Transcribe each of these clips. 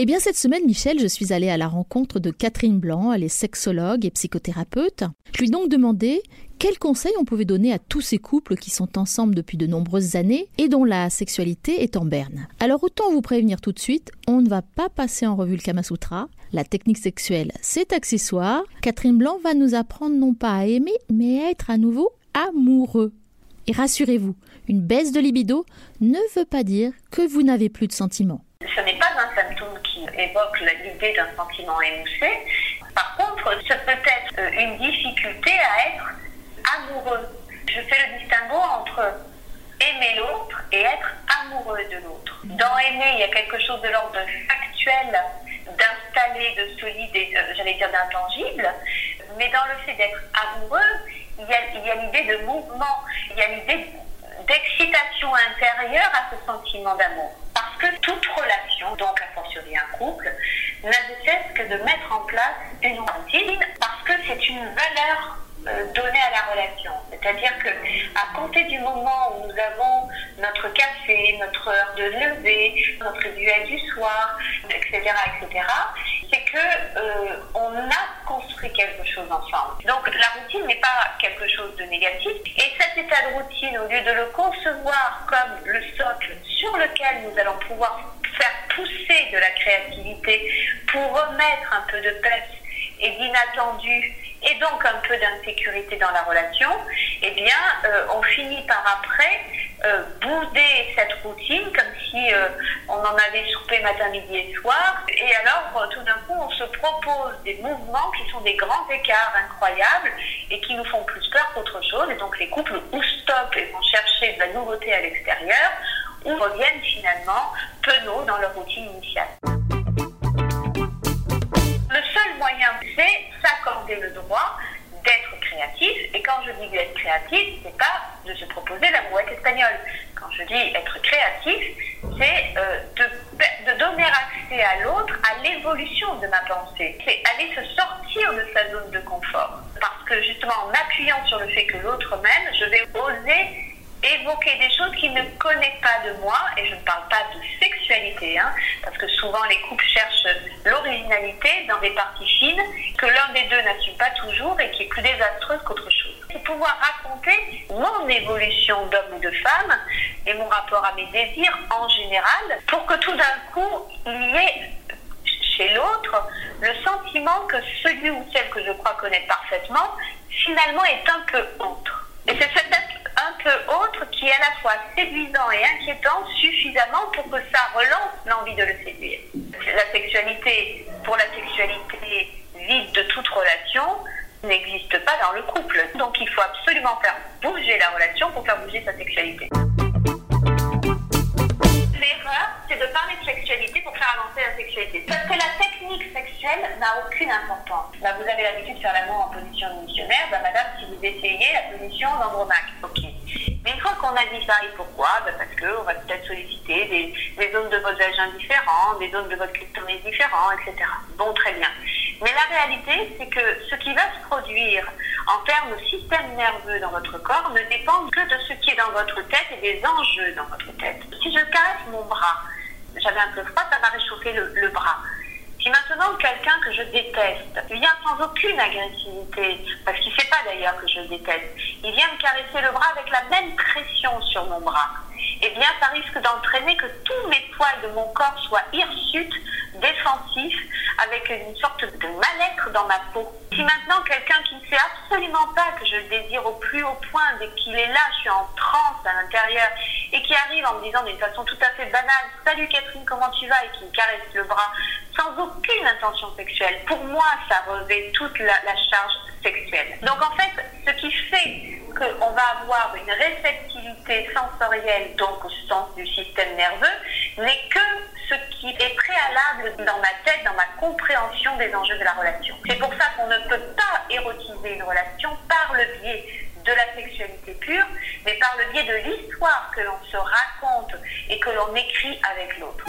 Eh bien, cette semaine, Michel, je suis allée à la rencontre de Catherine Blanc, elle est sexologue et psychothérapeute. Je lui ai donc demandé quels conseils on pouvait donner à tous ces couples qui sont ensemble depuis de nombreuses années et dont la sexualité est en berne. Alors autant vous prévenir tout de suite, on ne va pas passer en revue le Kama Sutra. La technique sexuelle, c'est accessoire. Catherine Blanc va nous apprendre non pas à aimer, mais à être à nouveau amoureux. Et rassurez-vous, une baisse de libido ne veut pas dire que vous n'avez plus de sentiments. Ce n'est pas un symptôme évoque l'idée d'un sentiment émoussé. Par contre, ce peut être euh, une difficulté à être amoureux. Je fais le distinguo entre aimer l'autre et être amoureux de l'autre. Dans aimer, il y a quelque chose de l'ordre factuel, d'installer, de solide et, euh, j'allais dire, d'intangible. Mais dans le fait d'être amoureux, il y a l'idée de mouvement, il y a l'idée d'excitation intérieure à ce sentiment d'amour. Parce que toute relation, donc à fortiori un couple, n'a de cesse que de mettre en place une routine parce que c'est une valeur euh, donnée à la relation. C'est-à-dire que à compter du moment où nous avons notre café, notre heure de lever, notre rituel du soir, etc., etc., c'est que euh, on a construit quelque chose ensemble. Donc la routine n'est pas quelque chose de négatif. Et cet état de routine, au lieu de le concevoir comme le socle sur lequel nous allons pouvoir de la créativité pour remettre un peu de pêche et d'inattendu et donc un peu d'insécurité dans la relation, eh bien, euh, on finit par après euh, bouder cette routine comme si euh, on en avait soupé matin, midi et soir. Et alors, tout d'un coup, on se propose des mouvements qui sont des grands écarts incroyables et qui nous font plus peur qu'autre chose. Et donc, les couples ou stoppent et vont chercher de la nouveauté à l'extérieur reviennent finalement penauds dans leur routine initiale. Le seul moyen, c'est s'accorder le droit d'être créatif. Et quand je dis d'être créatif, c'est pas de se proposer la brouette espagnole. Quand je dis être créatif, c'est euh, de, de, donner accès à l'autre à l'évolution de ma pensée. C'est aller se sortir de sa zone de confort. Parce que justement, en appuyant sur le fait que l'autre m'aime, je vais oser évoquer des choses qu'il ne connaît pas de moi, et je ne parle pas de sexualité, hein, parce que souvent les couples cherchent l'originalité dans des parties fines que l'un des deux n'assume pas toujours et qui est plus désastreuse qu'autre chose. C'est pouvoir raconter mon évolution d'homme ou de femme et mon rapport à mes désirs en général, pour que tout d'un coup, il y ait chez l'autre le sentiment que celui ou celle que je crois connaître parfaitement, finalement est un peu autre. Et c'est cette peu autre qui est à la fois séduisant et inquiétant suffisamment pour que ça relance l'envie de le séduire. La sexualité, pour la sexualité vide de toute relation, n'existe pas dans le couple. Donc il faut absolument faire bouger la relation pour faire bouger sa sexualité. L'erreur, c'est de parler de sexualité pour faire avancer la sexualité. Parce que la technique sexuelle n'a aucune importance. Là, vous avez l'habitude de faire l'amour en position missionnaire. Bah, madame, si vous essayez la position d'Andromaque, ok. Mais une fois qu'on a dit ça, et pourquoi bah, Parce qu'on va peut-être solliciter des, zones de votre vagin différents, des zones de votre clitoris différents, etc. Bon, très bien. Mais la réalité, c'est que ce qui va se produire en termes de système nerveux dans votre corps ne dépend que de ce qui est dans votre tête et des enjeux dans votre tête. Si je caresse mon bras, j'avais un peu froid, ça m'a réchauffé le bras. Si maintenant quelqu'un que je déteste. Vient sans aucune agressivité, parce qu'il ne sait pas d'ailleurs que je le déteste, il vient me caresser le bras avec la même pression sur mon bras, eh bien ça risque d'entraîner que tous mes poils de mon corps soient hirsutes, défensifs, avec une sorte de mal-être dans ma peau. Si maintenant quelqu'un qui ne sait absolument pas que je le désire au plus haut point, dès qu'il est là, je suis en transe à l'intérieur, et qui arrive en me disant d'une façon tout à fait banale, Salut Catherine, comment tu vas? et qui me caresse le bras, sans aucune intention sexuelle. Pour moi, ça revêt toute la, charge sexuelle. Donc en fait, ce qui fait qu'on va avoir une réceptivité sensorielle, donc au sens du système nerveux, n'est que ce qui est préalable dans ma tête, dans ma compréhension des enjeux de la relation. C'est pour ça qu'on ne peut pas érotiser une relation par le biais de la sexualité pure, mais par le biais de l'histoire que l'on se raconte et que l'on écrit avec l'autre.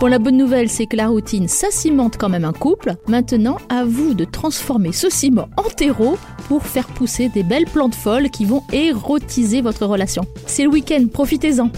Bon, la bonne nouvelle, c'est que la routine, ça quand même un couple. Maintenant, à vous de transformer ce ciment en terreau pour faire pousser des belles plantes folles qui vont érotiser votre relation. C'est le week-end, profitez-en.